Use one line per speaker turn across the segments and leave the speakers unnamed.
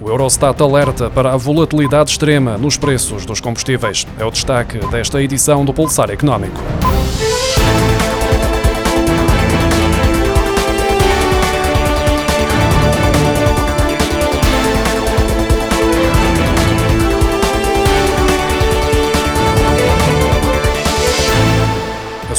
O Eurostat alerta para a volatilidade extrema nos preços dos combustíveis. É o destaque desta edição do Pulsar Económico.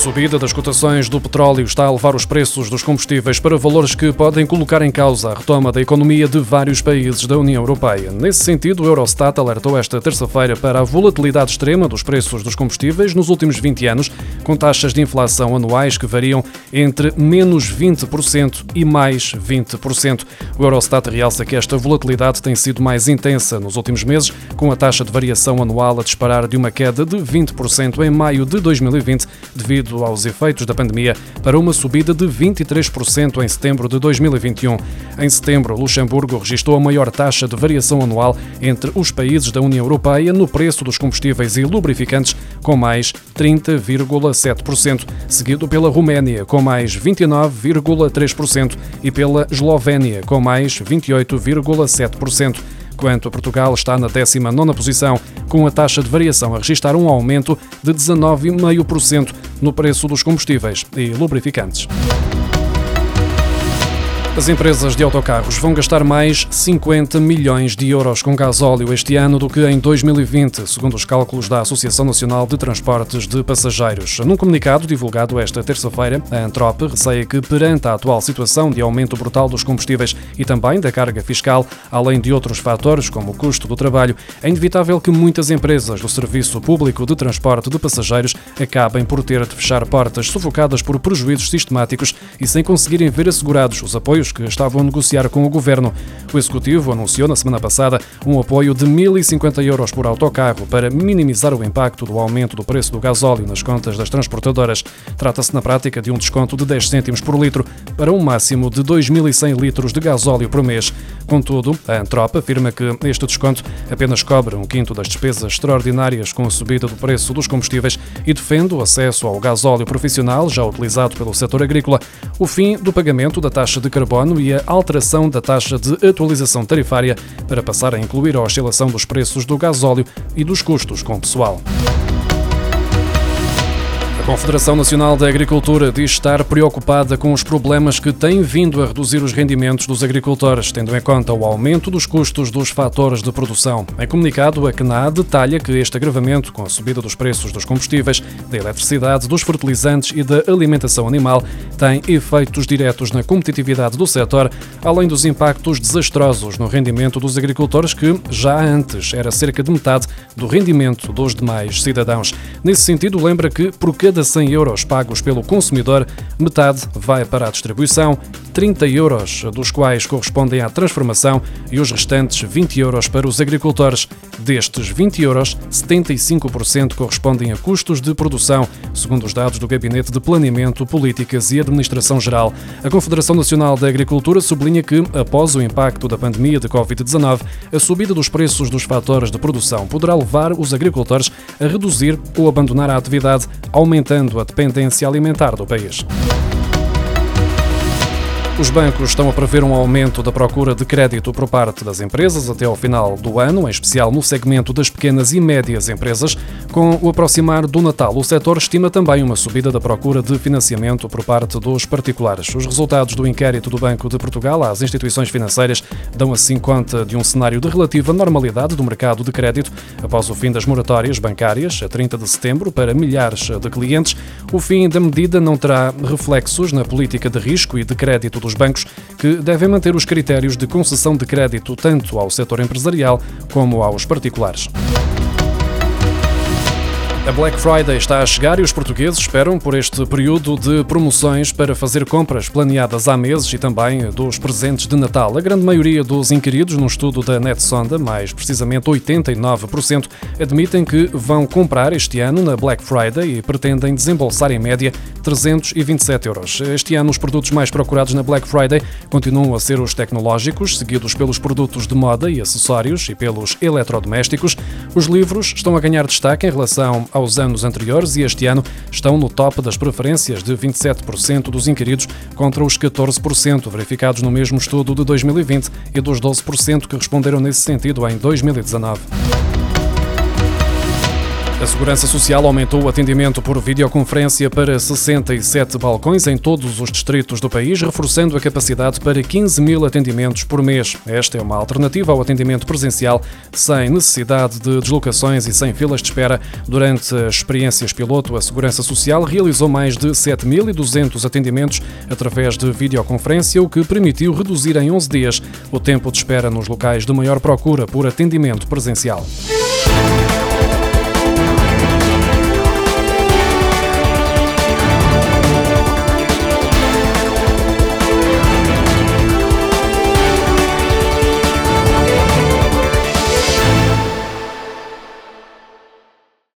Subida das cotações do petróleo está a levar os preços dos combustíveis para valores que podem colocar em causa a retoma da economia de vários países da União Europeia. Nesse sentido, o Eurostat alertou esta terça-feira para a volatilidade extrema dos preços dos combustíveis nos últimos 20 anos, com taxas de inflação anuais que variam entre menos 20% e mais 20%. O Eurostat realça que esta volatilidade tem sido mais intensa nos últimos meses, com a taxa de variação anual a disparar de uma queda de 20% em maio de 2020, devido devido aos efeitos da pandemia, para uma subida de 23% em setembro de 2021. Em setembro, Luxemburgo registrou a maior taxa de variação anual entre os países da União Europeia no preço dos combustíveis e lubrificantes, com mais 30,7%, seguido pela Roménia, com mais 29,3%, e pela Eslovénia, com mais 28,7% enquanto Portugal está na 19ª posição, com a taxa de variação a registrar um aumento de 19,5% no preço dos combustíveis e lubrificantes. As empresas de autocarros vão gastar mais 50 milhões de euros com gasóleo este ano do que em 2020, segundo os cálculos da Associação Nacional de Transportes de Passageiros. Num comunicado divulgado esta terça-feira, a Antrop receia que, perante a atual situação de aumento brutal dos combustíveis e também da carga fiscal, além de outros fatores como o custo do trabalho, é inevitável que muitas empresas do serviço público de transporte de passageiros acabem por ter de fechar portas sufocadas por prejuízos sistemáticos e sem conseguirem ver assegurados os apoios apoios que estavam a negociar com o governo. O Executivo anunciou na semana passada um apoio de 1.050 euros por autocarro para minimizar o impacto do aumento do preço do gasóleo nas contas das transportadoras. Trata-se na prática de um desconto de 10 cêntimos por litro para um máximo de 2.100 litros de gasóleo por mês. Contudo, a Antrop afirma que este desconto apenas cobre um quinto das despesas extraordinárias com a subida do preço dos combustíveis e defende o acesso ao gasóleo profissional já utilizado pelo setor agrícola, o fim do pagamento da taxa de carbono carbono e a alteração da taxa de atualização tarifária para passar a incluir a oscilação dos preços do gasóleo e dos custos com pessoal. A Confederação Nacional da Agricultura diz estar preocupada com os problemas que têm vindo a reduzir os rendimentos dos agricultores, tendo em conta o aumento dos custos dos fatores de produção. Em comunicado, a CNA detalha que este agravamento, com a subida dos preços dos combustíveis, da eletricidade, dos fertilizantes e da alimentação animal, tem efeitos diretos na competitividade do setor, além dos impactos desastrosos no rendimento dos agricultores, que já antes era cerca de metade do rendimento dos demais cidadãos. Nesse sentido, lembra que, por cada cada 100 euros pagos pelo consumidor, metade vai para a distribuição, 30 euros dos quais correspondem à transformação e os restantes 20 euros para os agricultores. Destes 20 euros, 75% correspondem a custos de produção, segundo os dados do Gabinete de Planeamento, Políticas e Administração Geral. A Confederação Nacional da Agricultura sublinha que, após o impacto da pandemia de Covid-19, a subida dos preços dos fatores de produção poderá levar os agricultores a reduzir ou abandonar a atividade, aumentando a dependência alimentar do país. Os bancos estão a prever um aumento da procura de crédito por parte das empresas até ao final do ano, em especial no segmento das pequenas e médias empresas. Com o aproximar do Natal, o setor estima também uma subida da procura de financiamento por parte dos particulares. Os resultados do inquérito do Banco de Portugal às instituições financeiras dão assim conta de um cenário de relativa normalidade do mercado de crédito após o fim das moratórias bancárias, a 30 de setembro, para milhares de clientes. O fim da medida não terá reflexos na política de risco e de crédito dos bancos, que devem manter os critérios de concessão de crédito tanto ao setor empresarial como aos particulares. A Black Friday está a chegar e os portugueses esperam por este período de promoções para fazer compras planeadas há meses e também dos presentes de Natal. A grande maioria dos inquiridos no estudo da NetSonda, mais precisamente 89%, admitem que vão comprar este ano na Black Friday e pretendem desembolsar em média 327 euros. Este ano, os produtos mais procurados na Black Friday continuam a ser os tecnológicos, seguidos pelos produtos de moda e acessórios e pelos eletrodomésticos. Os livros estão a ganhar destaque em relação aos anos anteriores e este ano estão no top das preferências de 27% dos inquiridos contra os 14% verificados no mesmo estudo de 2020 e dos 12% que responderam nesse sentido em 2019. A Segurança Social aumentou o atendimento por videoconferência para 67 balcões em todos os distritos do país, reforçando a capacidade para 15 mil atendimentos por mês. Esta é uma alternativa ao atendimento presencial, sem necessidade de deslocações e sem filas de espera. Durante as experiências piloto, a Segurança Social realizou mais de 7.200 atendimentos através de videoconferência, o que permitiu reduzir em 11 dias o tempo de espera nos locais de maior procura por atendimento presencial.